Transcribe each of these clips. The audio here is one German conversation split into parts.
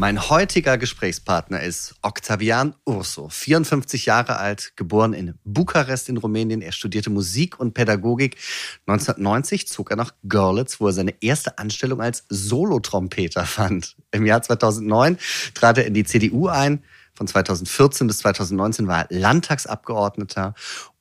Mein heutiger Gesprächspartner ist Octavian Urso, 54 Jahre alt, geboren in Bukarest in Rumänien. Er studierte Musik und Pädagogik. 1990 zog er nach Görlitz, wo er seine erste Anstellung als Solotrompeter fand. Im Jahr 2009 trat er in die CDU ein. Von 2014 bis 2019 war er Landtagsabgeordneter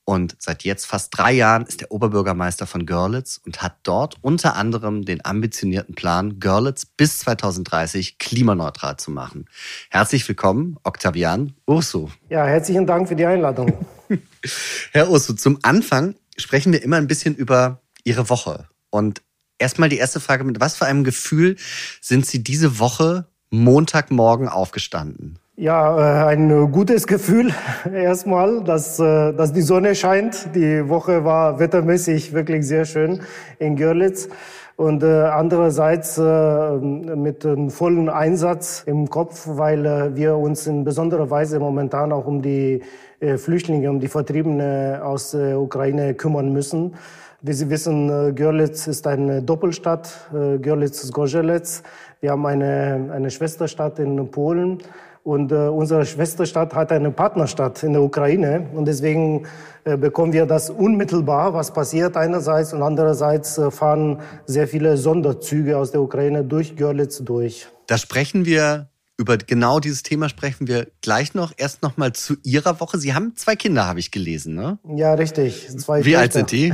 und seit jetzt fast drei Jahren ist er Oberbürgermeister von Görlitz und hat dort unter anderem den ambitionierten Plan, Görlitz bis 2030 klimaneutral zu machen. Herzlich willkommen, Octavian Ursu. Ja, herzlichen Dank für die Einladung. Herr Ursu, zum Anfang sprechen wir immer ein bisschen über Ihre Woche. Und erstmal die erste Frage, mit was für einem Gefühl sind Sie diese Woche Montagmorgen aufgestanden? Ja, äh, ein gutes Gefühl erstmal, dass, äh, dass die Sonne scheint. Die Woche war wettermäßig wirklich sehr schön in Görlitz. Und äh, andererseits mit einem vollen Einsatz im Kopf, weil wir uns in besonderer Weise momentan auch um die Flüchtlinge, um die Vertriebene aus der Ukraine kümmern müssen. Wie Sie wissen, Görlitz ist eine Doppelstadt, äh, Görlitz-Gorzelec. Wir haben eine, eine Schwesterstadt in Polen. Und äh, unsere Schwesterstadt hat eine Partnerstadt in der Ukraine. Und deswegen äh, bekommen wir das unmittelbar, was passiert einerseits. Und andererseits äh, fahren sehr viele Sonderzüge aus der Ukraine durch Görlitz durch. Da sprechen wir über genau dieses Thema sprechen wir gleich noch. Erst noch mal zu Ihrer Woche. Sie haben zwei Kinder, habe ich gelesen, ne? Ja, richtig. Zwei Wie Töchter. alt sind die?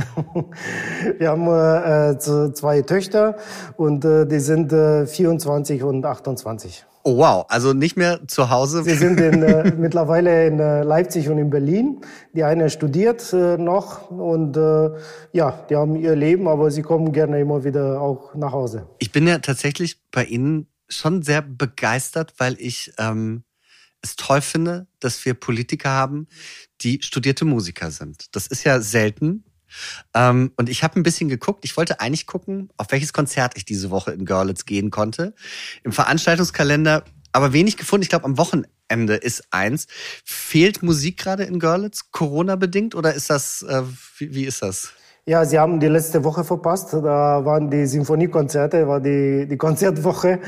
wir haben äh, zwei Töchter und äh, die sind äh, 24 und 28. Oh wow, also nicht mehr zu Hause. Sie sind in, äh, mittlerweile in äh, Leipzig und in Berlin. Die eine studiert äh, noch und äh, ja, die haben ihr Leben, aber sie kommen gerne immer wieder auch nach Hause. Ich bin ja tatsächlich bei Ihnen schon sehr begeistert, weil ich ähm, es toll finde, dass wir Politiker haben, die studierte Musiker sind. Das ist ja selten. Ähm, und ich habe ein bisschen geguckt. Ich wollte eigentlich gucken, auf welches Konzert ich diese Woche in Görlitz gehen konnte. Im Veranstaltungskalender aber wenig gefunden. Ich glaube, am Wochenende ist eins. Fehlt Musik gerade in Görlitz, Corona-bedingt, oder ist das, äh, wie, wie ist das? Ja, Sie haben die letzte Woche verpasst. Da waren die Sinfoniekonzerte, war die, die Konzertwoche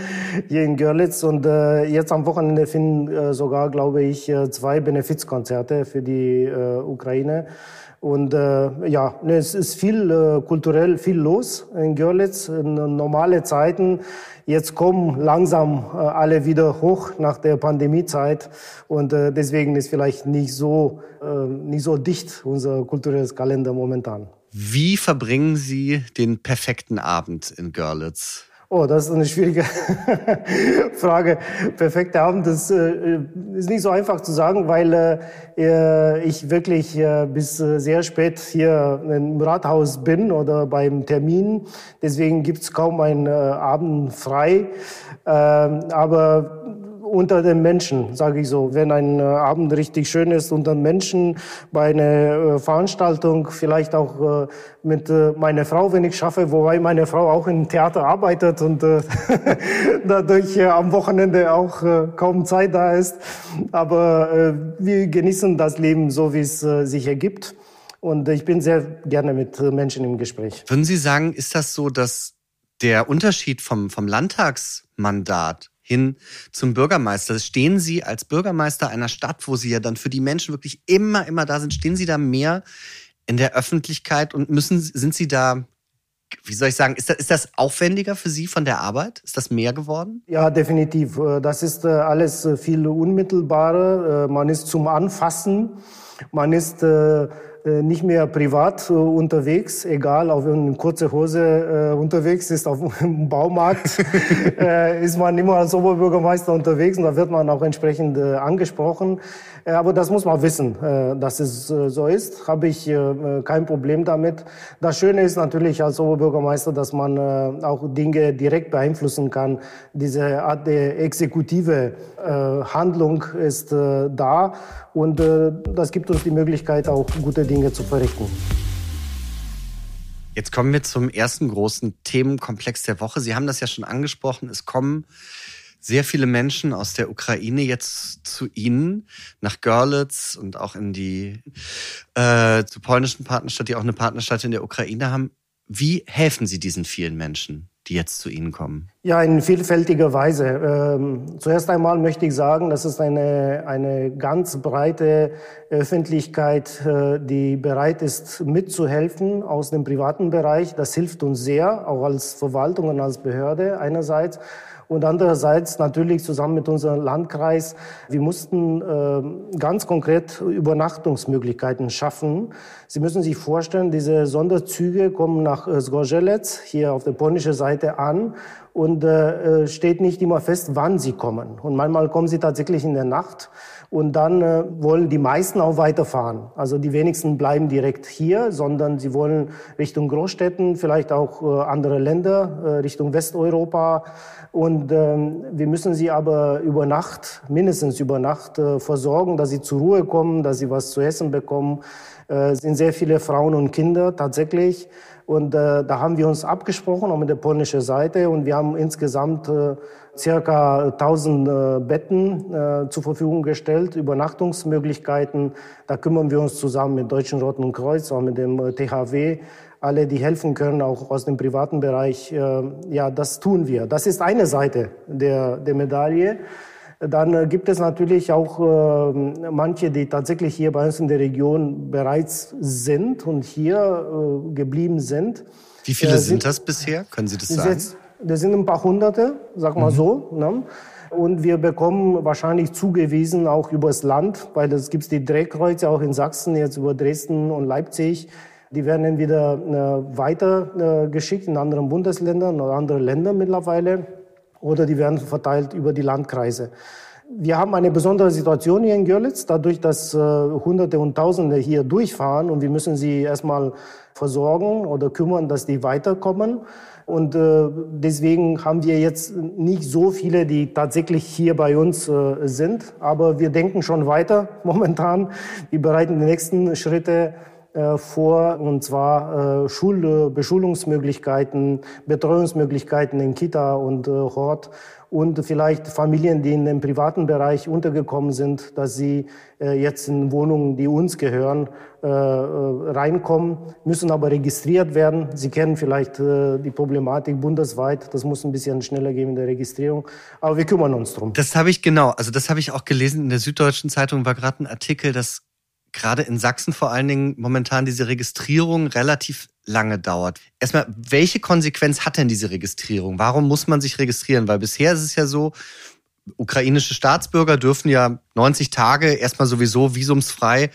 hier in Görlitz. Und äh, jetzt am Wochenende finden äh, sogar, glaube ich, äh, zwei Benefizkonzerte für die äh, Ukraine. Und äh, ja, ne, es ist viel äh, kulturell viel los in Görlitz. In normale Zeiten. Jetzt kommen langsam äh, alle wieder hoch nach der Pandemiezeit und äh, deswegen ist vielleicht nicht so äh, nicht so dicht unser kulturelles Kalender momentan. Wie verbringen Sie den perfekten Abend in Görlitz? Oh, das ist eine schwierige Frage. Perfekter Abend, das äh, ist nicht so einfach zu sagen, weil äh, ich wirklich äh, bis äh, sehr spät hier im Rathaus bin oder beim Termin. Deswegen gibt's kaum einen äh, Abend frei. Ähm, aber unter den Menschen, sage ich so. Wenn ein äh, Abend richtig schön ist unter den Menschen, bei einer äh, Veranstaltung, vielleicht auch äh, mit meiner Frau, wenn ich schaffe, wobei meine Frau auch im Theater arbeitet und dadurch am Wochenende auch kaum Zeit da ist. Aber wir genießen das Leben so, wie es sich ergibt. Und ich bin sehr gerne mit Menschen im Gespräch. Würden Sie sagen, ist das so, dass der Unterschied vom, vom Landtagsmandat hin zum Bürgermeister. Stehen Sie als Bürgermeister einer Stadt, wo Sie ja dann für die Menschen wirklich immer, immer da sind, stehen Sie da mehr in der Öffentlichkeit und müssen, sind Sie da wie soll ich sagen, ist das, ist das aufwendiger für Sie von der Arbeit? Ist das mehr geworden? Ja, definitiv. Das ist äh, alles äh, viel unmittelbarer. Äh, man ist zum Anfassen. Man ist äh, nicht mehr privat äh, unterwegs, egal ob man in kurzer Hose äh, unterwegs ist auf dem Baumarkt, äh, ist man immer als Oberbürgermeister unterwegs und da wird man auch entsprechend äh, angesprochen. Äh, aber das muss man wissen, äh, dass es äh, so ist. Habe ich äh, kein Problem damit. Das Schöne ist natürlich als Oberbürgermeister, dass man äh, auch Dinge direkt beeinflussen kann. Diese Art der exekutive äh, Handlung ist äh, da und äh, das gibt uns die Möglichkeit, auch gute Dinge zu verrichten. Jetzt kommen wir zum ersten großen Themenkomplex der Woche. Sie haben das ja schon angesprochen. Es kommen sehr viele Menschen aus der Ukraine jetzt zu Ihnen nach Görlitz und auch in die äh, zur polnischen Partnerstadt, die auch eine Partnerstadt in der Ukraine haben. Wie helfen Sie diesen vielen Menschen? die jetzt zu Ihnen kommen? Ja, in vielfältiger Weise. Ähm, zuerst einmal möchte ich sagen, das ist eine, eine ganz breite Öffentlichkeit, äh, die bereit ist, mitzuhelfen aus dem privaten Bereich. Das hilft uns sehr, auch als Verwaltung und als Behörde einerseits und andererseits natürlich zusammen mit unserem Landkreis. Wir mussten äh, ganz konkret Übernachtungsmöglichkeiten schaffen. Sie müssen sich vorstellen, diese Sonderzüge kommen nach äh, Zgorzelec, hier auf der polnischen Seite an und äh, äh, steht nicht immer fest, wann sie kommen. Und manchmal kommen sie tatsächlich in der Nacht. Und dann äh, wollen die meisten auch weiterfahren. Also die wenigsten bleiben direkt hier, sondern sie wollen Richtung Großstädten, vielleicht auch äh, andere Länder, äh, Richtung Westeuropa. Und ähm, wir müssen sie aber über Nacht, mindestens über Nacht, äh, versorgen, dass sie zur Ruhe kommen, dass sie was zu essen bekommen. Äh, sind sehr viele Frauen und Kinder tatsächlich. Und äh, da haben wir uns abgesprochen, auch mit der polnischen Seite. Und wir haben insgesamt äh, circa 1000 äh, Betten äh, zur Verfügung gestellt, Übernachtungsmöglichkeiten. Da kümmern wir uns zusammen mit Deutschen Roten Kreuz, auch mit dem äh, THW. Alle, die helfen können, auch aus dem privaten Bereich. Äh, ja, das tun wir. Das ist eine Seite der, der Medaille. Dann äh, gibt es natürlich auch äh, manche, die tatsächlich hier bei uns in der Region bereits sind und hier äh, geblieben sind. Wie viele äh, sind, sind, das bisher? Können Sie das sagen? Jetzt, das sind ein paar Hunderte, sag mal mhm. so. Ne? Und wir bekommen wahrscheinlich zugewiesen auch übers Land, weil es gibt die Drehkreuze auch in Sachsen, jetzt über Dresden und Leipzig. Die werden dann wieder äh, weiter äh, geschickt in anderen Bundesländern oder andere Länder mittlerweile oder die werden verteilt über die Landkreise. Wir haben eine besondere Situation hier in Görlitz, dadurch, dass äh, Hunderte und Tausende hier durchfahren und wir müssen sie erstmal versorgen oder kümmern, dass die weiterkommen. Und äh, deswegen haben wir jetzt nicht so viele, die tatsächlich hier bei uns äh, sind. Aber wir denken schon weiter momentan. Wir bereiten die nächsten Schritte vor, und zwar äh, Schul Beschulungsmöglichkeiten, Betreuungsmöglichkeiten in Kita und äh, Hort und vielleicht Familien, die in dem privaten Bereich untergekommen sind, dass sie äh, jetzt in Wohnungen, die uns gehören, äh, äh, reinkommen, müssen aber registriert werden. Sie kennen vielleicht äh, die Problematik bundesweit. Das muss ein bisschen schneller gehen in der Registrierung. Aber wir kümmern uns drum. Das habe ich genau. Also das habe ich auch gelesen in der Süddeutschen Zeitung war gerade ein Artikel, dass gerade in Sachsen vor allen Dingen momentan diese Registrierung relativ lange dauert. Erstmal, welche Konsequenz hat denn diese Registrierung? Warum muss man sich registrieren? Weil bisher ist es ja so, ukrainische Staatsbürger dürfen ja 90 Tage erstmal sowieso visumsfrei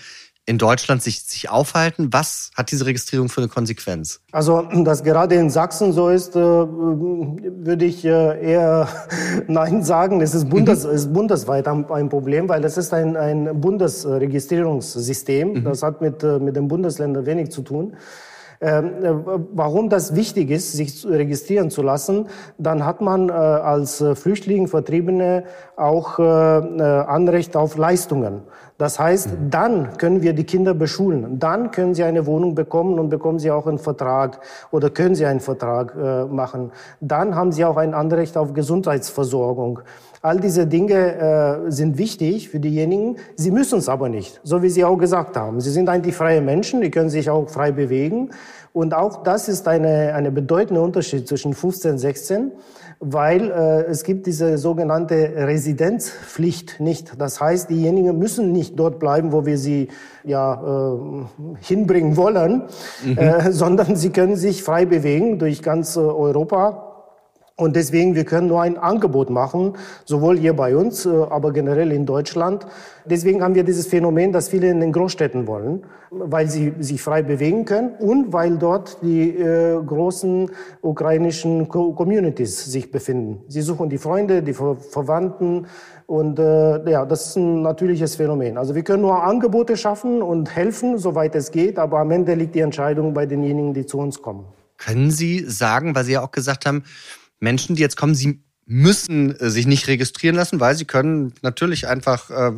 in Deutschland sich, sich aufhalten? Was hat diese Registrierung für eine Konsequenz? Also, dass gerade in Sachsen so ist, äh, würde ich äh, eher Nein sagen. Es ist, Bundes, mhm. ist bundesweit ein Problem, weil es ist ein, ein Bundesregistrierungssystem. Mhm. Das hat mit, äh, mit den Bundesländern wenig zu tun. Ähm, warum das wichtig ist, sich registrieren zu lassen, dann hat man als Flüchtling, Vertriebene auch Anrecht auf Leistungen. Das heißt, mhm. dann können wir die Kinder beschulen. Dann können sie eine Wohnung bekommen und bekommen sie auch einen Vertrag oder können sie einen Vertrag äh, machen. Dann haben sie auch ein Anrecht auf Gesundheitsversorgung. All diese Dinge äh, sind wichtig für diejenigen. Sie müssen es aber nicht, so wie Sie auch gesagt haben. Sie sind eigentlich freie Menschen, die können sich auch frei bewegen. Und auch das ist eine, eine bedeutende Unterschied zwischen 15 und 16 weil äh, es gibt diese sogenannte Residenzpflicht nicht. Das heißt, diejenigen müssen nicht dort bleiben, wo wir sie ja äh, hinbringen wollen, mhm. äh, sondern sie können sich frei bewegen durch ganz äh, Europa und deswegen, wir können nur ein Angebot machen, sowohl hier bei uns, äh, aber generell in Deutschland. Deswegen haben wir dieses Phänomen, dass viele in den Großstädten wollen, weil sie sich frei bewegen können und weil dort die äh, großen ukrainischen Communities sich befinden. Sie suchen die Freunde, die Ver Verwandten und äh, ja, das ist ein natürliches Phänomen. Also wir können nur Angebote schaffen und helfen, soweit es geht, aber am Ende liegt die Entscheidung bei denjenigen, die zu uns kommen. Können Sie sagen, weil Sie ja auch gesagt haben, Menschen, die jetzt kommen, sie müssen äh, sich nicht registrieren lassen, weil sie können natürlich einfach äh,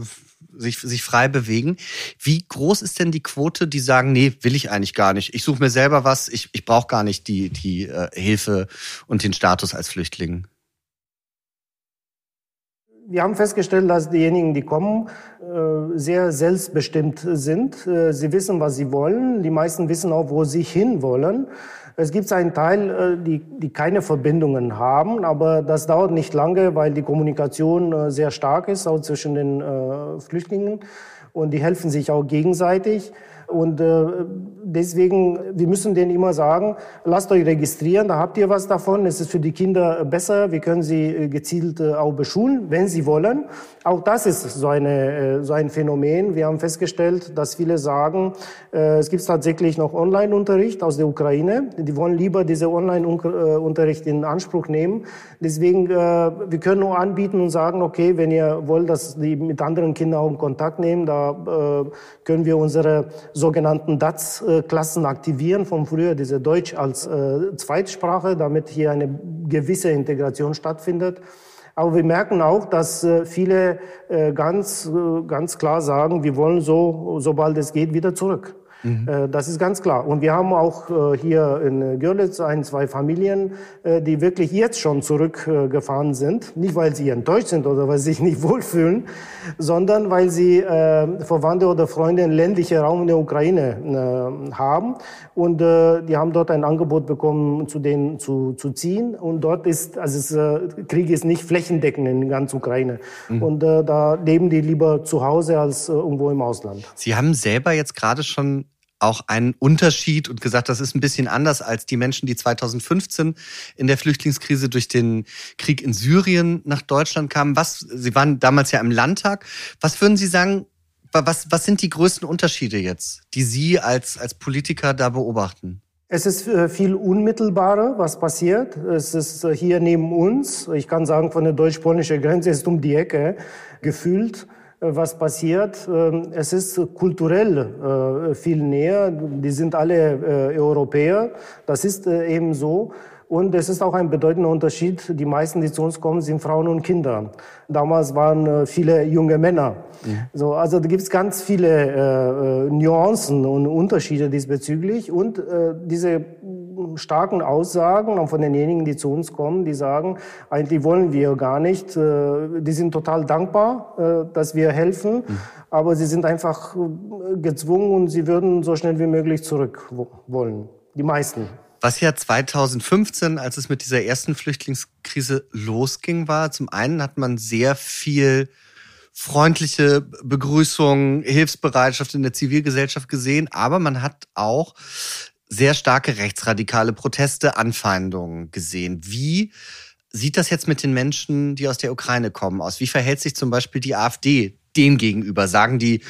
sich, sich frei bewegen. Wie groß ist denn die Quote, die sagen, nee, will ich eigentlich gar nicht. Ich suche mir selber was, ich, ich brauche gar nicht die, die äh, Hilfe und den Status als Flüchtling? Wir haben festgestellt, dass diejenigen, die kommen, äh, sehr selbstbestimmt sind. Äh, sie wissen, was sie wollen. Die meisten wissen auch, wo sie hinwollen. Es gibt einen Teil, äh, die, die keine Verbindungen haben, aber das dauert nicht lange, weil die Kommunikation sehr stark ist, auch zwischen den Flüchtlingen. Und die helfen sich auch gegenseitig. Und äh, deswegen, wir müssen denen immer sagen, lasst euch registrieren, da habt ihr was davon. Es ist für die Kinder besser. Wir können sie äh, gezielt äh, auch beschulen, wenn sie wollen. Auch das ist so, eine, äh, so ein Phänomen. Wir haben festgestellt, dass viele sagen, äh, es gibt tatsächlich noch Online-Unterricht aus der Ukraine. Die wollen lieber diese Online-Unterricht in Anspruch nehmen. Deswegen, äh, wir können nur anbieten und sagen, okay, wenn ihr wollt, dass die mit anderen Kindern auch in Kontakt nehmen, da können wir unsere sogenannten DATS-Klassen aktivieren, von früher diese Deutsch als äh, Zweitsprache, damit hier eine gewisse Integration stattfindet. Aber wir merken auch, dass äh, viele äh, ganz, äh, ganz klar sagen, wir wollen so, sobald es geht, wieder zurück. Mhm. Äh, das ist ganz klar. Und wir haben auch äh, hier in Görlitz ein, zwei Familien, äh, die wirklich jetzt schon zurückgefahren sind. Nicht, weil sie enttäuscht sind oder weil sie sich nicht wohlfühlen, sondern weil sie Verwandte oder Freunde im ländlichen Raum in der Ukraine haben. Und die haben dort ein Angebot bekommen, zu denen zu, zu ziehen. Und dort ist, also es, Krieg ist nicht flächendeckend in ganz Ukraine. Mhm. Und da leben die lieber zu Hause als irgendwo im Ausland. Sie haben selber jetzt gerade schon auch einen Unterschied und gesagt, das ist ein bisschen anders als die Menschen, die 2015 in der Flüchtlingskrise durch den Krieg in Syrien nach Deutschland kamen. Was, Sie waren damals ja im Landtag. Was würden Sie sagen, was, was sind die größten Unterschiede jetzt, die Sie als, als Politiker da beobachten? Es ist äh, viel unmittelbarer, was passiert. Es ist äh, hier neben uns. Ich kann sagen, von der deutsch-polnischen Grenze ist um die Ecke gefühlt. Äh, was passiert. Ähm, es ist kulturell äh, viel näher. Die sind alle äh, Europäer. Das ist eben so. Und es ist auch ein bedeutender Unterschied. Die meisten, die zu uns kommen, sind Frauen und Kinder. Damals waren viele junge Männer. Mhm. So, also da gibt es ganz viele Nuancen und Unterschiede diesbezüglich. Und diese starken Aussagen von denjenigen, die zu uns kommen, die sagen, eigentlich wollen wir gar nicht. Äh, die sind total dankbar, äh, dass wir helfen, mhm. aber sie sind einfach äh, gezwungen und sie würden so schnell wie möglich zurück wollen. Die meisten. Was ja 2015, als es mit dieser ersten Flüchtlingskrise losging, war, zum einen hat man sehr viel freundliche Begrüßung, Hilfsbereitschaft in der Zivilgesellschaft gesehen, aber man hat auch sehr starke rechtsradikale Proteste, Anfeindungen gesehen. Wie sieht das jetzt mit den Menschen, die aus der Ukraine kommen, aus? Wie verhält sich zum Beispiel die AfD dem gegenüber? Sagen die,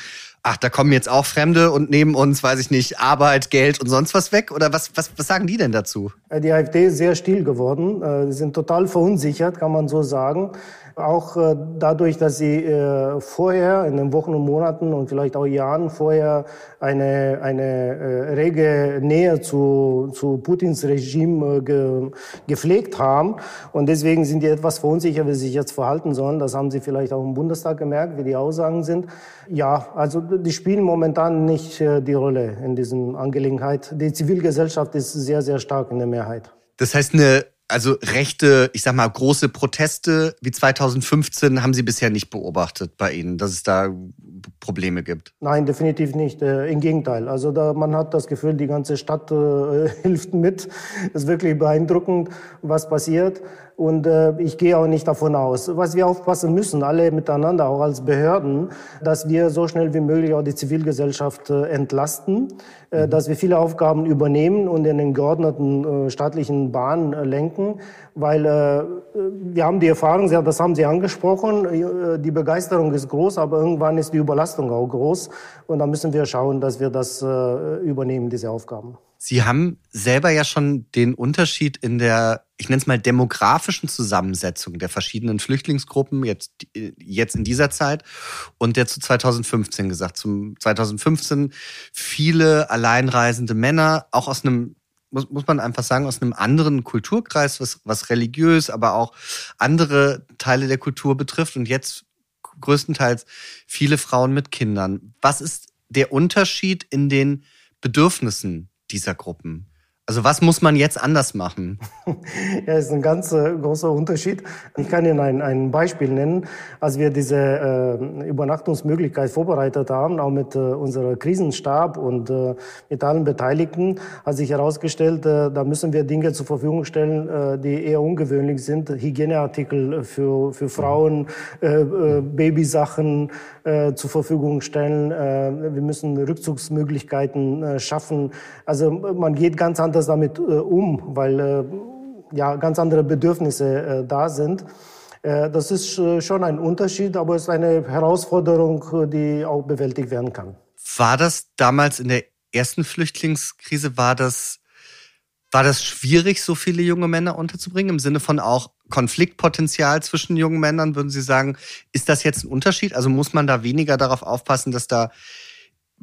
ach, da kommen jetzt auch Fremde und nehmen uns, weiß ich nicht, Arbeit, Geld und sonst was weg? Oder was, was, was sagen die denn dazu? Die AfD ist sehr still geworden. Äh, sie sind total verunsichert, kann man so sagen. Auch äh, dadurch, dass sie äh, vorher, in den Wochen und Monaten und vielleicht auch Jahren vorher eine, eine äh, rege Nähe zu, zu Putins Regime äh, ge, gepflegt haben. Und deswegen sind die etwas verunsichert, wie sie sich jetzt verhalten sollen. Das haben sie vielleicht auch im Bundestag gemerkt, wie die Aussagen sind. Ja, also die spielen momentan nicht äh, die Rolle in diesen Angelegenheit. Die Zivilgesellschaft ist sehr, sehr stark in der Mehrheit. Das heißt, eine also rechte, ich sag mal, große Proteste wie 2015 haben Sie bisher nicht beobachtet bei Ihnen, dass es da Probleme gibt? Nein, definitiv nicht. Äh, Im Gegenteil. Also da, man hat das Gefühl, die ganze Stadt äh, hilft mit. Es ist wirklich beeindruckend, was passiert. Und äh, ich gehe auch nicht davon aus. Was wir aufpassen müssen, alle miteinander, auch als Behörden, dass wir so schnell wie möglich auch die Zivilgesellschaft äh, entlasten, äh, mhm. dass wir viele Aufgaben übernehmen und in den geordneten äh, staatlichen Bahnen lenken, weil äh, wir haben die Erfahrung, das haben Sie angesprochen, äh, die Begeisterung ist groß, aber irgendwann ist die Überlastung auch groß und da müssen wir schauen, dass wir das äh, übernehmen, diese Aufgaben. Sie haben selber ja schon den Unterschied in der, ich nenne es mal, demografischen Zusammensetzung der verschiedenen Flüchtlingsgruppen jetzt, jetzt in dieser Zeit und der zu 2015 gesagt. Zum 2015 viele alleinreisende Männer, auch aus einem muss, muss man einfach sagen, aus einem anderen Kulturkreis, was, was religiös, aber auch andere Teile der Kultur betrifft und jetzt größtenteils viele Frauen mit Kindern. Was ist der Unterschied in den Bedürfnissen dieser Gruppen? Also was muss man jetzt anders machen? ja, ist ein ganz äh, großer Unterschied. Ich kann Ihnen ein, ein Beispiel nennen. Als wir diese äh, Übernachtungsmöglichkeit vorbereitet haben, auch mit äh, unserem Krisenstab und äh, mit allen Beteiligten, hat sich herausgestellt, äh, da müssen wir Dinge zur Verfügung stellen, äh, die eher ungewöhnlich sind. Hygieneartikel für, für Frauen, äh, äh, Babysachen äh, zur Verfügung stellen. Äh, wir müssen Rückzugsmöglichkeiten äh, schaffen. Also man geht ganz anders anders damit äh, um, weil äh, ja ganz andere Bedürfnisse äh, da sind. Das ist schon ein Unterschied, aber es ist eine Herausforderung, die auch bewältigt werden kann. War das damals in der ersten Flüchtlingskrise, war das, war das schwierig, so viele junge Männer unterzubringen? Im Sinne von auch Konfliktpotenzial zwischen jungen Männern, würden Sie sagen, ist das jetzt ein Unterschied? Also muss man da weniger darauf aufpassen, dass da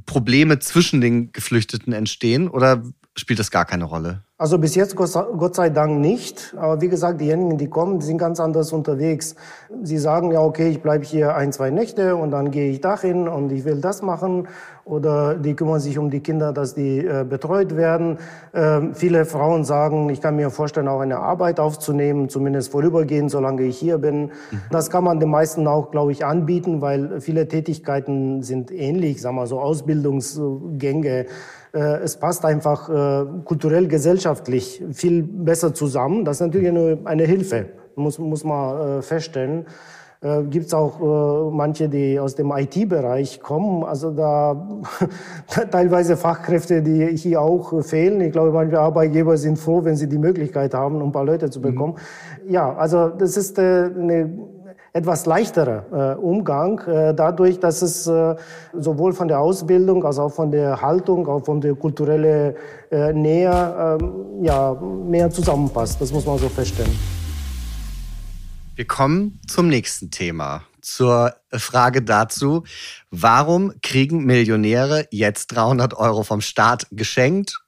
Probleme zwischen den Geflüchteten entstehen? Oder spielt das gar keine Rolle? Also bis jetzt Gott sei Dank nicht. Aber wie gesagt, diejenigen, die kommen, die sind ganz anders unterwegs. Sie sagen ja, okay, ich bleibe hier ein, zwei Nächte und dann gehe ich dahin und ich will das machen. Oder die kümmern sich um die Kinder, dass die äh, betreut werden. Ähm, viele Frauen sagen, ich kann mir vorstellen, auch eine Arbeit aufzunehmen, zumindest vorübergehend, solange ich hier bin. Mhm. Das kann man den meisten auch, glaube ich, anbieten, weil viele Tätigkeiten sind ähnlich, sagen wir so Ausbildungsgänge. Äh, es passt einfach äh, kulturell, gesellschaftlich viel besser zusammen. Das ist natürlich eine, eine Hilfe, muss, muss man äh, feststellen. Äh, Gibt es auch äh, manche, die aus dem IT-Bereich kommen, also da teilweise Fachkräfte, die hier auch fehlen. Ich glaube, manche Arbeitgeber sind froh, wenn sie die Möglichkeit haben, ein paar Leute zu bekommen. Mhm. Ja, also das ist äh, eine etwas leichterer äh, Umgang, äh, dadurch, dass es äh, sowohl von der Ausbildung als auch von der Haltung, auch von der kulturellen äh, Nähe äh, ja, mehr zusammenpasst. Das muss man so feststellen. Wir kommen zum nächsten Thema, zur Frage dazu, warum kriegen Millionäre jetzt 300 Euro vom Staat geschenkt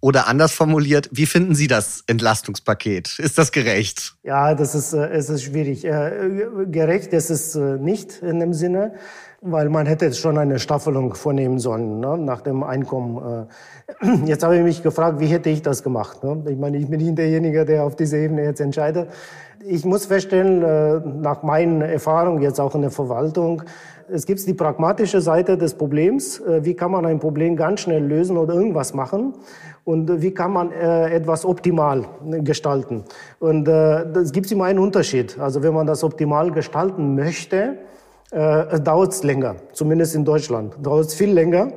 oder anders formuliert, wie finden Sie das Entlastungspaket? Ist das gerecht? Ja, das ist, äh, es ist schwierig. Äh, gerecht ist es äh, nicht in dem Sinne, weil man hätte schon eine Staffelung vornehmen sollen ne, nach dem Einkommen. Jetzt habe ich mich gefragt, wie hätte ich das gemacht? Ne? Ich meine, ich bin nicht derjenige, der auf dieser Ebene jetzt entscheidet. Ich muss feststellen, nach meinen Erfahrungen jetzt auch in der Verwaltung, es gibt die pragmatische Seite des Problems. Wie kann man ein Problem ganz schnell lösen oder irgendwas machen? und wie kann man äh, etwas optimal gestalten. Und äh, es gibt immer einen Unterschied. Also wenn man das optimal gestalten möchte, äh, dauert es länger, zumindest in Deutschland. Dauert es viel länger.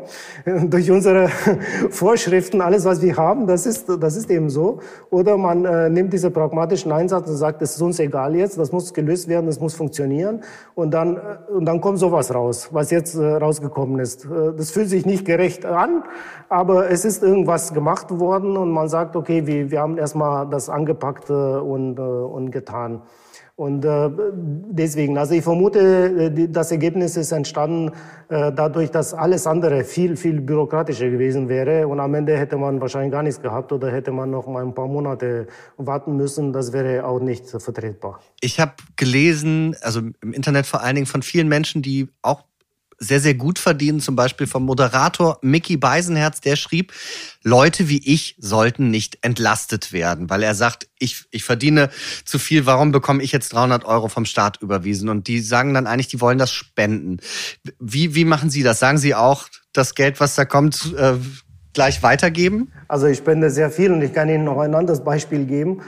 Durch unsere Vorschriften, alles, was wir haben, das ist, das ist eben so. Oder man äh, nimmt diesen pragmatischen Einsatz und sagt, es ist uns egal jetzt, das muss gelöst werden, das muss funktionieren. Und dann, äh, und dann kommt sowas raus, was jetzt äh, rausgekommen ist. Äh, das fühlt sich nicht gerecht an, aber es ist irgendwas gemacht worden und man sagt, okay, wir, wir haben erstmal das angepackt äh, und, äh, und getan. Und äh, deswegen, also ich vermute, äh, das Ergebnis ist entstanden äh, dadurch, dass alles andere viel, viel bürokratischer gewesen wäre. Und am Ende hätte man wahrscheinlich gar nichts gehabt oder hätte man noch mal ein paar Monate warten müssen. Das wäre auch nicht vertretbar. Ich habe gelesen, also im Internet vor allen Dingen von vielen Menschen, die auch sehr, sehr gut verdienen, zum Beispiel vom Moderator Mickey Beisenherz, der schrieb, Leute wie ich sollten nicht entlastet werden, weil er sagt, ich, ich verdiene zu viel, warum bekomme ich jetzt 300 Euro vom Staat überwiesen? Und die sagen dann eigentlich, die wollen das spenden. Wie, wie machen Sie das? Sagen Sie auch, das Geld, was da kommt, äh, gleich weitergeben? Also ich spende sehr viel und ich kann Ihnen noch ein anderes Beispiel geben.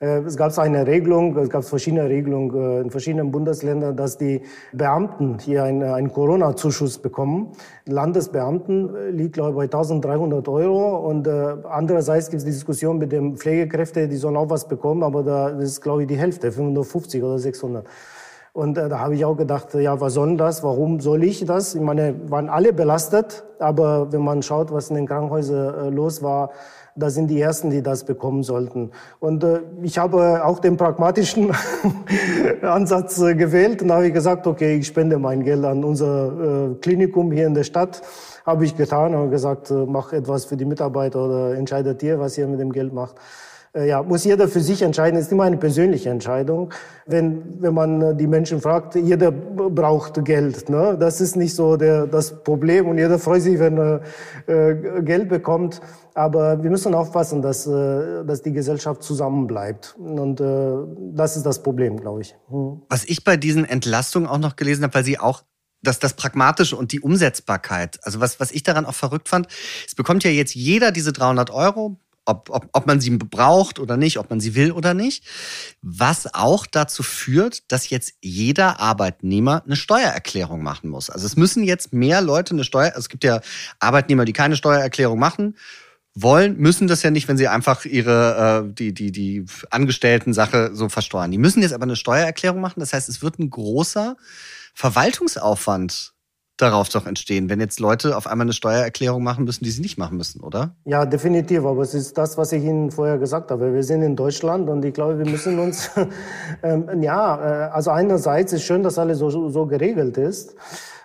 Äh, es gab eine Regelung, es gab verschiedene Regelungen äh, in verschiedenen Bundesländern, dass die Beamten hier einen, einen Corona-Zuschuss bekommen. Landesbeamten äh, liegt, glaube ich, bei 1300 Euro. Und äh, andererseits gibt es die Diskussion mit den Pflegekräften, die sollen auch was bekommen, aber da ist, glaube ich, die Hälfte, 550 oder 600. Und äh, da habe ich auch gedacht, ja, was soll das? Warum soll ich das? Ich meine, waren alle belastet, aber wenn man schaut, was in den Krankenhäusern äh, los war, da sind die Ersten, die das bekommen sollten. Und äh, ich habe auch den pragmatischen Ansatz äh, gewählt und habe gesagt, okay, ich spende mein Geld an unser äh, Klinikum hier in der Stadt. Habe ich getan und gesagt, äh, mach etwas für die Mitarbeiter oder entscheidet ihr, was ihr mit dem Geld macht. Äh, ja, muss jeder für sich entscheiden. Es ist immer eine persönliche Entscheidung. Wenn, wenn man äh, die Menschen fragt, jeder braucht Geld. Ne? Das ist nicht so der, das Problem und jeder freut sich, wenn er äh, Geld bekommt. Aber wir müssen aufpassen, dass, äh, dass die Gesellschaft zusammenbleibt. Und äh, das ist das Problem, glaube ich. Hm. Was ich bei diesen Entlastungen auch noch gelesen habe, weil Sie auch dass das Pragmatische und die Umsetzbarkeit, also was, was ich daran auch verrückt fand, es bekommt ja jetzt jeder diese 300 Euro ob, ob, ob man sie braucht oder nicht, ob man sie will oder nicht. Was auch dazu führt, dass jetzt jeder Arbeitnehmer eine Steuererklärung machen muss. Also es müssen jetzt mehr Leute eine Steuer, es gibt ja Arbeitnehmer, die keine Steuererklärung machen wollen, müssen das ja nicht, wenn sie einfach ihre äh, die die die Angestellten-Sache so versteuern. Die müssen jetzt aber eine Steuererklärung machen. Das heißt, es wird ein großer Verwaltungsaufwand darauf doch entstehen, wenn jetzt Leute auf einmal eine Steuererklärung machen müssen, die sie nicht machen müssen, oder? Ja, definitiv. Aber es ist das, was ich Ihnen vorher gesagt habe. Wir sind in Deutschland und ich glaube, wir müssen uns, ähm, ja, äh, also einerseits ist schön, dass alles so, so geregelt ist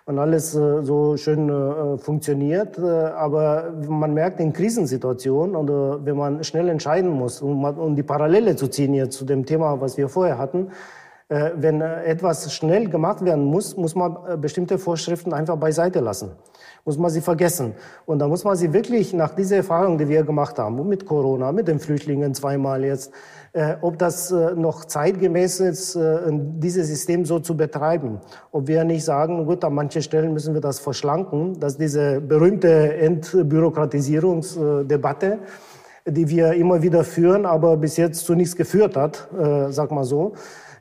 und alles äh, so schön äh, funktioniert. Äh, aber man merkt in Krisensituationen oder wenn man schnell entscheiden muss, um, um die Parallele zu ziehen jetzt zu dem Thema, was wir vorher hatten, äh, wenn äh, etwas schnell gemacht werden muss, muss man äh, bestimmte Vorschriften einfach beiseite lassen. Muss man sie vergessen. Und da muss man sie wirklich nach dieser Erfahrung, die wir gemacht haben, mit Corona, mit den Flüchtlingen zweimal jetzt, ob das noch zeitgemäß ist, dieses System so zu betreiben. Ob wir nicht sagen, gut, an manchen Stellen müssen wir das verschlanken, dass diese berühmte Entbürokratisierungsdebatte, die wir immer wieder führen, aber bis jetzt zu nichts geführt hat, sag mal so,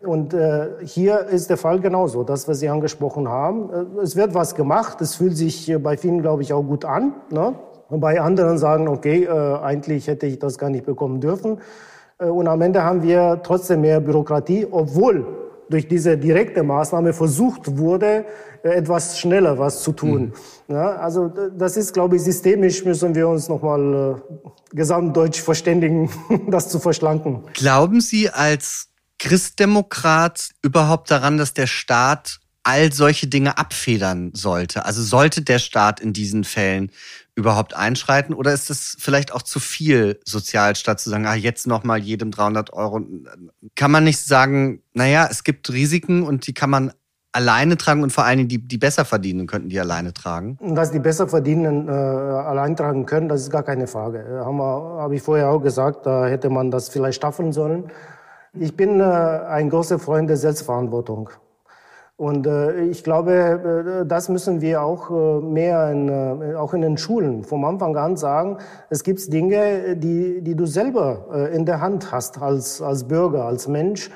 und äh, hier ist der Fall genauso, das, was Sie angesprochen haben. Äh, es wird was gemacht, es fühlt sich bei vielen, glaube ich, auch gut an. Ne? Und bei anderen sagen, okay, äh, eigentlich hätte ich das gar nicht bekommen dürfen. Äh, und am Ende haben wir trotzdem mehr Bürokratie, obwohl durch diese direkte Maßnahme versucht wurde, äh, etwas schneller was zu tun. Mhm. Ja, also das ist, glaube ich, systemisch müssen wir uns nochmal äh, gesamtdeutsch verständigen, das zu verschlanken. Glauben Sie als Christdemokrat überhaupt daran, dass der Staat all solche Dinge abfedern sollte? Also sollte der Staat in diesen Fällen überhaupt einschreiten oder ist es vielleicht auch zu viel Sozialstaat zu sagen, ah, jetzt nochmal jedem 300 Euro? Kann man nicht sagen, naja, es gibt Risiken und die kann man alleine tragen und vor allen Dingen die, die besser verdienen könnten die alleine tragen? Dass die besser verdienen äh, allein tragen können, das ist gar keine Frage. Wir, habe ich vorher auch gesagt, da hätte man das vielleicht staffeln sollen. Ich bin äh, ein großer Freund der Selbstverantwortung. Und äh, ich glaube, äh, das müssen wir auch äh, mehr in, äh, auch in den Schulen vom Anfang an sagen. Es gibt Dinge, die, die du selber äh, in der Hand hast als, als Bürger, als Mensch.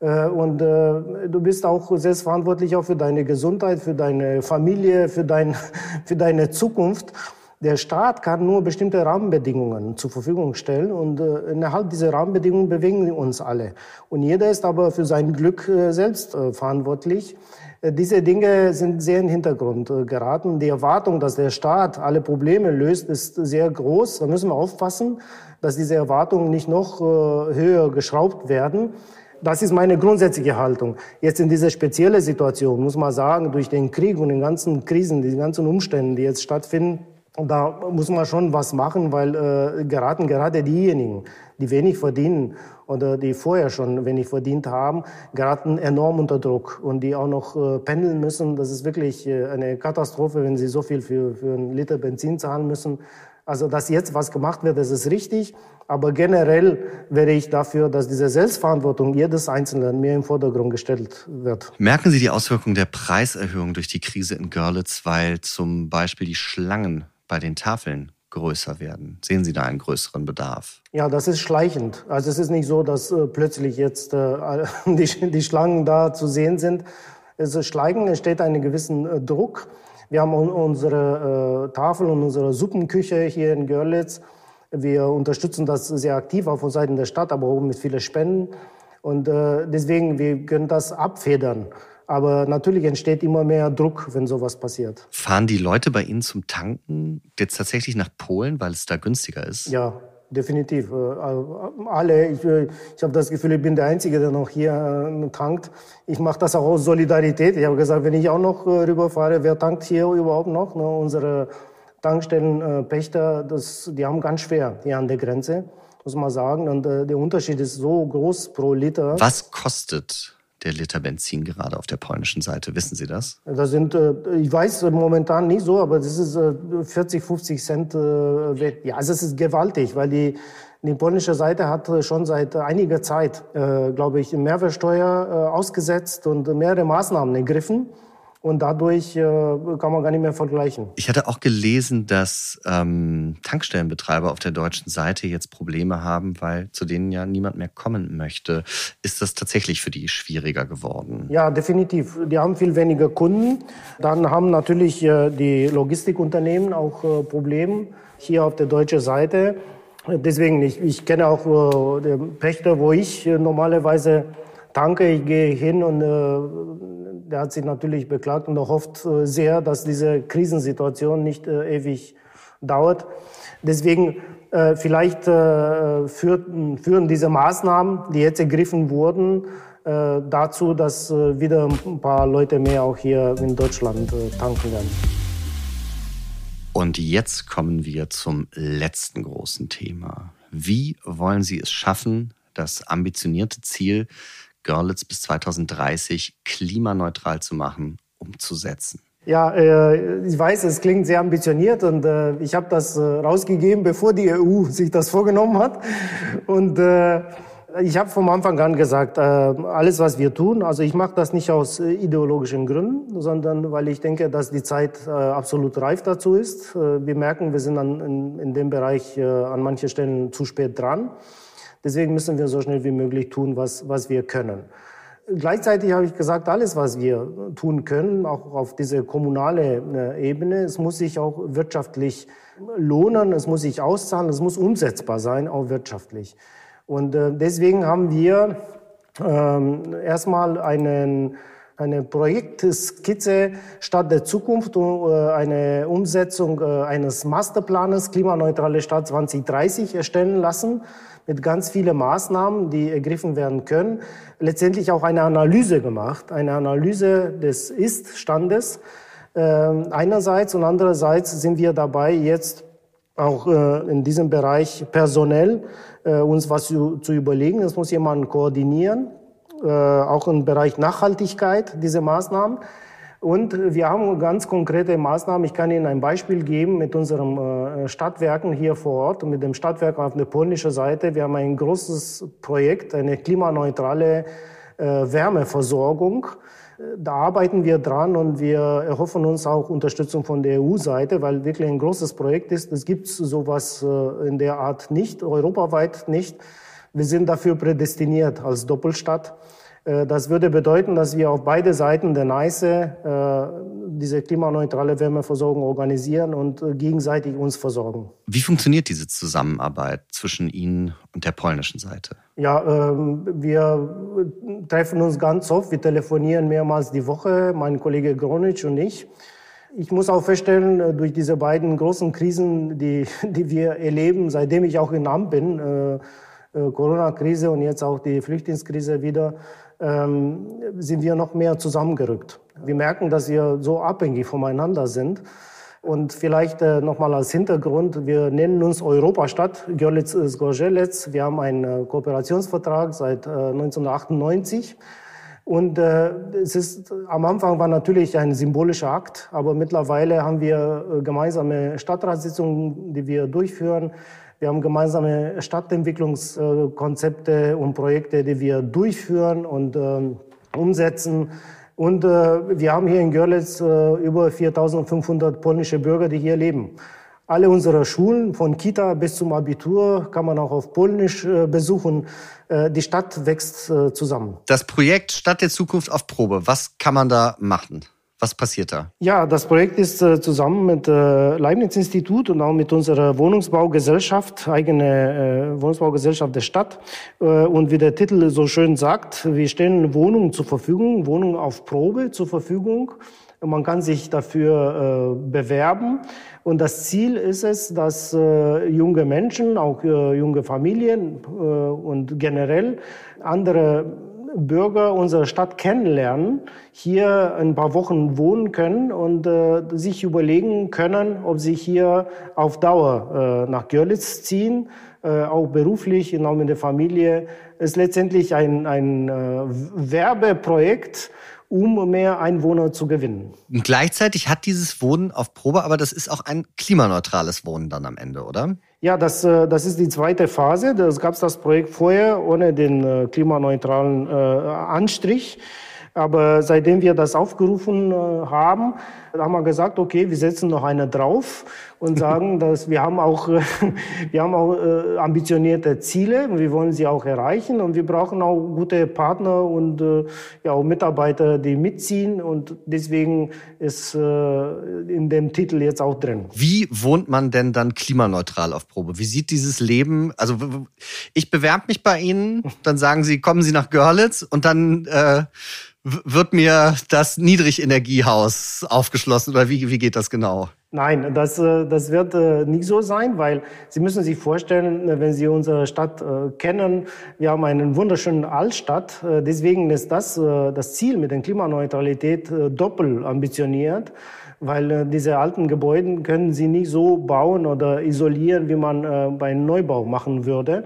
Und äh, du bist auch selbstverantwortlich auch für deine Gesundheit, für deine Familie, für, dein, für deine Zukunft. Der Staat kann nur bestimmte Rahmenbedingungen zur Verfügung stellen und äh, innerhalb dieser Rahmenbedingungen bewegen wir uns alle. Und jeder ist aber für sein Glück äh, selbst äh, verantwortlich. Äh, diese Dinge sind sehr in den Hintergrund äh, geraten. Die Erwartung, dass der Staat alle Probleme löst, ist sehr groß. Da müssen wir aufpassen, dass diese Erwartungen nicht noch äh, höher geschraubt werden. Das ist meine grundsätzliche Haltung. Jetzt in dieser speziellen Situation muss man sagen, durch den Krieg und den ganzen Krisen, die ganzen Umstände, die jetzt stattfinden, da muss man schon was machen, weil äh, geraten gerade diejenigen, die wenig verdienen oder die vorher schon wenig verdient haben, geraten enorm unter Druck und die auch noch äh, pendeln müssen. Das ist wirklich äh, eine Katastrophe, wenn sie so viel für, für einen Liter Benzin zahlen müssen. Also, dass jetzt was gemacht wird, das ist richtig. Aber generell wäre ich dafür, dass diese Selbstverantwortung jedes Einzelnen mehr im Vordergrund gestellt wird. Merken Sie die Auswirkungen der Preiserhöhung durch die Krise in Görlitz, weil zum Beispiel die Schlangen bei den Tafeln größer werden? Sehen Sie da einen größeren Bedarf? Ja, das ist schleichend. Also es ist nicht so, dass äh, plötzlich jetzt äh, die, die, Schlangen da zu sehen sind. Es ist schleichend, es steht einen gewissen äh, Druck. Wir haben unsere äh, Tafel und unsere Suppenküche hier in Görlitz. Wir unterstützen das sehr aktiv, auch von Seiten der Stadt, aber auch mit vielen Spenden. Und äh, deswegen, wir können das abfedern. Aber natürlich entsteht immer mehr Druck, wenn sowas passiert. Fahren die Leute bei Ihnen zum Tanken jetzt tatsächlich nach Polen, weil es da günstiger ist? Ja, definitiv. Äh, alle. Ich, äh, ich habe das Gefühl, ich bin der Einzige, der noch hier äh, tankt. Ich mache das auch aus Solidarität. Ich habe gesagt, wenn ich auch noch rüberfahre, wer tankt hier überhaupt noch? Unsere Tankstellenpächter, das, die haben ganz schwer hier an der Grenze. muss man sagen. Und äh, der Unterschied ist so groß pro Liter. Was kostet der Liter Benzin gerade auf der polnischen Seite? Wissen Sie das? Das sind, äh, ich weiß momentan nicht so, aber das ist 40, 50 Cent wert. Ja, also es ist gewaltig, weil die, die polnische Seite hat schon seit einiger Zeit, glaube ich, Mehrwertsteuer ausgesetzt und mehrere Maßnahmen ergriffen. Und dadurch äh, kann man gar nicht mehr vergleichen. Ich hatte auch gelesen, dass ähm, Tankstellenbetreiber auf der deutschen Seite jetzt Probleme haben, weil zu denen ja niemand mehr kommen möchte. Ist das tatsächlich für die schwieriger geworden? Ja, definitiv. Die haben viel weniger Kunden. Dann haben natürlich äh, die Logistikunternehmen auch äh, Probleme hier auf der deutschen Seite. Deswegen, ich, ich kenne auch äh, den Pächter, wo ich äh, normalerweise tanke. Ich gehe hin und äh, der hat sich natürlich beklagt und er hofft äh, sehr, dass diese Krisensituation nicht äh, ewig dauert. Deswegen äh, vielleicht führen, führen diese Maßnahmen, die jetzt ergriffen wurden, dazu, dass wieder ein paar Leute mehr auch hier in Deutschland tanken werden. Und jetzt kommen wir zum letzten großen Thema. Wie wollen Sie es schaffen, das ambitionierte Ziel Görlitz bis 2030 klimaneutral zu machen, umzusetzen? Ja, äh, ich weiß, es klingt sehr ambitioniert und äh, ich habe das äh, rausgegeben, bevor die EU sich das vorgenommen hat. Und ich habe vom Anfang an gesagt, alles, was wir tun, also ich mache das nicht aus ideologischen Gründen, sondern weil ich denke, dass die Zeit absolut reif dazu ist. Wir merken, wir sind in, dem Bereich an manchen Stellen zu spät dran. Deswegen müssen wir so schnell wie möglich tun, was, was wir können. Gleichzeitig habe ich gesagt, alles, was wir tun können, auch auf diese kommunale äh, Ebene, es muss sich auch wirtschaftlich lohnen, es muss sich auszahlen, es muss umsetzbar sein, auch wirtschaftlich. Und äh, deswegen haben wir ähm, erstmal einen, eine Projektskizze Stadt der Zukunft, und äh, eine Umsetzung eines Masterplanes Klimaneutrale Stadt 2030 erstellen lassen mit ganz vielen Maßnahmen, die ergriffen werden können, letztendlich auch eine Analyse gemacht, eine Analyse des Ist-Standes äh, einerseits und andererseits sind wir dabei jetzt auch äh, in diesem Bereich personell äh, uns was zu, zu überlegen. Es muss jemand koordinieren, äh, auch im Bereich Nachhaltigkeit diese Maßnahmen. Und wir haben ganz konkrete Maßnahmen. Ich kann Ihnen ein Beispiel geben mit unseren äh, Stadtwerken hier vor Ort und mit dem Stadtwerk auf der polnischen Seite. Wir haben ein großes Projekt, eine klimaneutrale äh, Wärmeversorgung. Da arbeiten wir dran und wir erhoffen uns auch Unterstützung von der EU-Seite, weil wirklich ein großes Projekt ist. Es gibt sowas äh, in der Art nicht, europaweit nicht. Wir sind dafür prädestiniert als Doppelstadt. Äh, das würde bedeuten, dass wir auf beide Seiten der Neiße äh, diese klimaneutrale Wärmeversorgung organisieren und äh, gegenseitig uns versorgen. Wie funktioniert diese Zusammenarbeit zwischen Ihnen und der polnischen Seite? Ja, ähm, wir treffen uns ganz oft. Wir telefonieren mehrmals die Woche, mein Kollege Gronitsch und ich. Ich muss auch feststellen, durch diese beiden großen Krisen, die, die wir erleben, seitdem ich auch in Amt bin, Corona-Krise und jetzt auch die Flüchtlingskrise wieder, ähm, sind wir noch mehr zusammengerückt. Wir merken, dass wir so abhängig voneinander sind. Und vielleicht äh, nochmal als Hintergrund, wir nennen uns Europastadt, Görlitz ist Gorzelec. Wir haben einen äh, Kooperationsvertrag seit äh, 1998. Und äh, es ist, am Anfang war natürlich ein symbolischer Akt, aber mittlerweile haben wir äh, gemeinsame Stadtratssitzungen, die wir durchführen. Wir haben gemeinsame Stadtentwicklungskonzepte und Projekte, die wir durchführen und äh, umsetzen. Und äh, wir haben hier in Görlitz äh, über 4.500 polnische Bürger, die hier leben. Alle unsere Schulen, von Kita bis zum Abitur, kann man auch auf Polnisch äh, besuchen. Die Stadt wächst zusammen. Das Projekt Stadt der Zukunft auf Probe, was kann man da machen? Was passiert da? Ja, das Projekt ist äh, zusammen mit äh, Leibniz-Institut und auch mit unserer Wohnungsbaugesellschaft, eigene äh, Wohnungsbaugesellschaft der Stadt. Äh, und wie der Titel so schön sagt, wir stellen Wohnungen zur Verfügung, Wohnungen auf Probe zur Verfügung. Man kann sich dafür äh, bewerben. Und das Ziel ist es, dass äh, junge Menschen, auch äh, junge Familien äh, und generell andere Bürger unserer Stadt kennenlernen, hier ein paar Wochen wohnen können und äh, sich überlegen können, ob sie hier auf Dauer äh, nach Görlitz ziehen, äh, auch beruflich, auch mit der Familie. Es ist letztendlich ein, ein äh, Werbeprojekt, um mehr Einwohner zu gewinnen. Und gleichzeitig hat dieses Wohnen auf Probe, aber das ist auch ein klimaneutrales Wohnen dann am Ende, oder? Ja, das, äh, das ist die zweite Phase. Das gab es das Projekt vorher ohne den äh, klimaneutralen äh, Anstrich. Aber seitdem wir das aufgerufen äh, haben, haben wir gesagt, okay, wir setzen noch eine drauf und sagen, dass wir haben auch, wir haben auch äh, ambitionierte Ziele und wir wollen sie auch erreichen und wir brauchen auch gute Partner und äh, ja auch Mitarbeiter, die mitziehen und deswegen ist äh, in dem Titel jetzt auch drin. Wie wohnt man denn dann klimaneutral auf Probe? Wie sieht dieses Leben? Also ich bewerbe mich bei Ihnen, dann sagen Sie, kommen Sie nach Görlitz und dann äh, wird mir das Niedrigenergiehaus aufgeschlossen oder wie, wie geht das genau? Nein, das, äh, das wird äh, nicht so sein, weil Sie müssen sich vorstellen, äh, wenn Sie unsere Stadt kennen, wir haben einen wunderschönen Altstadt. Deswegen ist das das Ziel mit der Klimaneutralität doppelt ambitioniert weil äh, diese alten Gebäude können sie nicht so bauen oder isolieren, wie man äh, bei einem Neubau machen würde.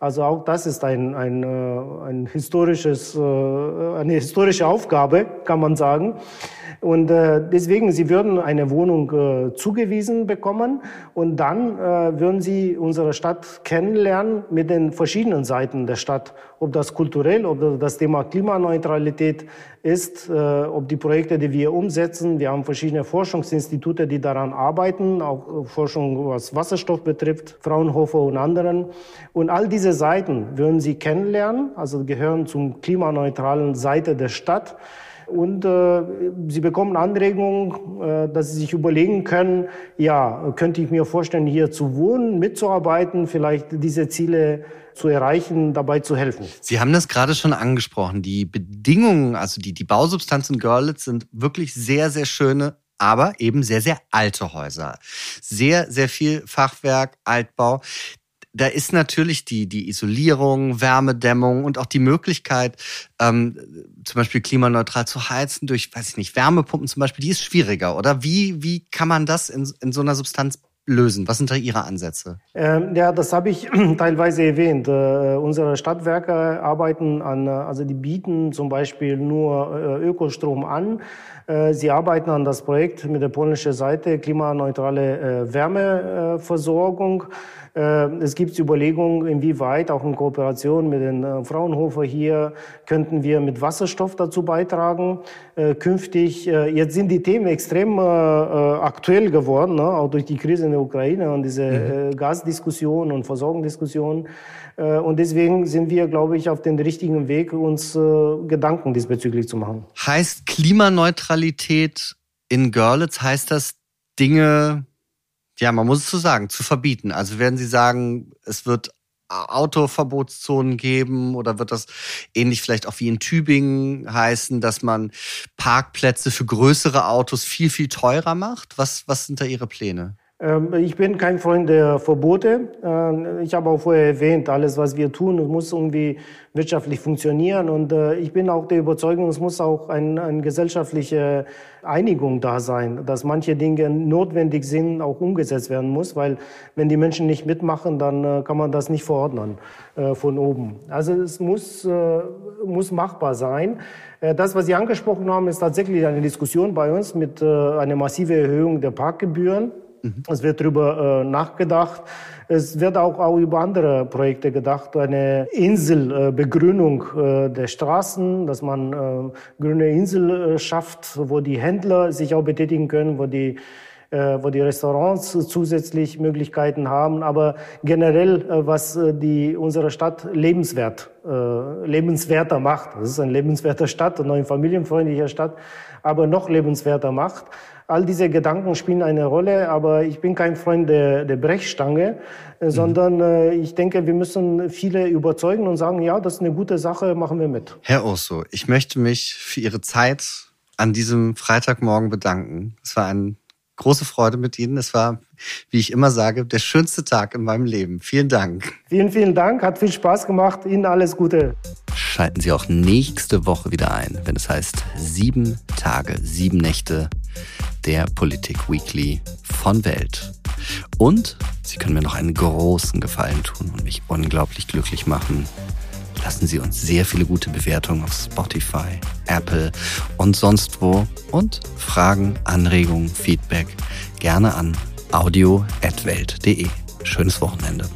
Also auch das ist ein, ein, äh, ein historisches, äh, eine historische Aufgabe, kann man sagen. Und äh, deswegen, sie würden eine Wohnung äh, zugewiesen bekommen und dann äh, würden sie unsere Stadt kennenlernen mit den verschiedenen Seiten der Stadt. Ob das kulturell, ob das Thema Klimaneutralität ist, äh, ob die Projekte, die wir umsetzen. Wir haben verschiedene Forschungsinstitute, die daran arbeiten, auch äh, Forschung, was Wasserstoff betrifft, Fraunhofer und anderen. Und all diese Seiten würden sie kennenlernen, also gehören zum klimaneutralen Seite der Stadt. Und äh, sie bekommen Anregungen, äh, dass sie sich überlegen können, ja, könnte ich mir vorstellen, hier zu wohnen, mitzuarbeiten, vielleicht diese Ziele zu erreichen, dabei zu helfen. Sie haben das gerade schon angesprochen. Die Bedingungen, also die, die Bausubstanz in Görlitz sind wirklich sehr, sehr schöne aber eben sehr, sehr alte Häuser. Sehr, sehr viel Fachwerk, Altbau da ist natürlich die, die Isolierung, Wärmedämmung und auch die Möglichkeit, ähm, zum Beispiel klimaneutral zu heizen durch, weiß ich nicht, Wärmepumpen zum Beispiel, die ist schwieriger, oder? Wie, wie kann man das in, in so einer Substanz lösen? Was sind da Ihre Ansätze? Ähm, ja, das habe ich teilweise erwähnt. Äh, unsere Stadtwerke arbeiten an, äh, also die bieten zum Beispiel nur äh, Ökostrom an. Äh, sie arbeiten an das Projekt mit der polnischen Seite klimaneutrale äh, Wärmeversorgung. Äh, es gibt Überlegungen, inwieweit auch in Kooperation mit den Fraunhofer hier könnten wir mit Wasserstoff dazu beitragen. Künftig, jetzt sind die Themen extrem aktuell geworden, ne? auch durch die Krise in der Ukraine und diese mhm. Gasdiskussion und Versorgungsdiskussion. Und deswegen sind wir, glaube ich, auf dem richtigen Weg, uns Gedanken diesbezüglich zu machen. Heißt Klimaneutralität in Görlitz, heißt das Dinge ja, man muss es so sagen, zu verbieten. Also werden Sie sagen, es wird Autoverbotszonen geben oder wird das ähnlich vielleicht auch wie in Tübingen heißen, dass man Parkplätze für größere Autos viel, viel teurer macht? Was, was sind da Ihre Pläne? Ähm, ich bin kein Freund der Verbote. Ähm, ich habe auch vorher erwähnt, alles, was wir tun, muss irgendwie wirtschaftlich funktionieren. Und äh, ich bin auch der Überzeugung, es muss auch ein, eine gesellschaftliche Einigung da sein, dass manche Dinge notwendig sind, auch umgesetzt werden muss, weil wenn die Menschen nicht mitmachen, dann äh, kann man das nicht verordnen äh, von oben. Also es muss, muss machbar sein. Das, was Sie angesprochen haben, ist tatsächlich eine Diskussion bei uns mit einer massiven Erhöhung der Parkgebühren. Mhm. Es wird darüber äh, nachgedacht. Es wird auch, auch über andere Projekte gedacht, eine Inselbegrünung äh, der Straßen, dass man äh, grüne Insel äh, schafft, wo die Händler sich auch betätigen können, wo die äh, wo die Restaurants zusätzlich Möglichkeiten haben, aber generell, äh, was die unsere Stadt lebenswert, lebenswerter macht. Das ist eine lebenswerte Stadt, eine familienfreundliche Stadt, aber noch lebenswerter macht. All diese Gedanken spielen eine Rolle, aber ich bin kein Freund der, der Brechstange, äh, mhm. sondern äh, ich denke, wir müssen viele überzeugen und sagen, ja, das ist eine gute Sache, machen wir mit. Herr Urso, ich möchte mich für Ihre Zeit an diesem Freitagmorgen bedanken. Es war ein große Freude mit Ihnen. Es war, wie ich immer sage, der schönste Tag in meinem Leben. Vielen Dank. Vielen, vielen Dank. Hat viel Spaß gemacht. Ihnen alles Gute. Schalten Sie auch nächste Woche wieder ein, wenn es heißt sieben Tage, sieben Nächte der Politik Weekly von Welt. Und Sie können mir noch einen großen Gefallen tun und mich unglaublich glücklich machen. Lassen Sie uns sehr viele gute Bewertungen auf Spotify, Apple und sonst wo. Und Fragen, Anregungen, Feedback gerne an audio.welt.de. Schönes Wochenende.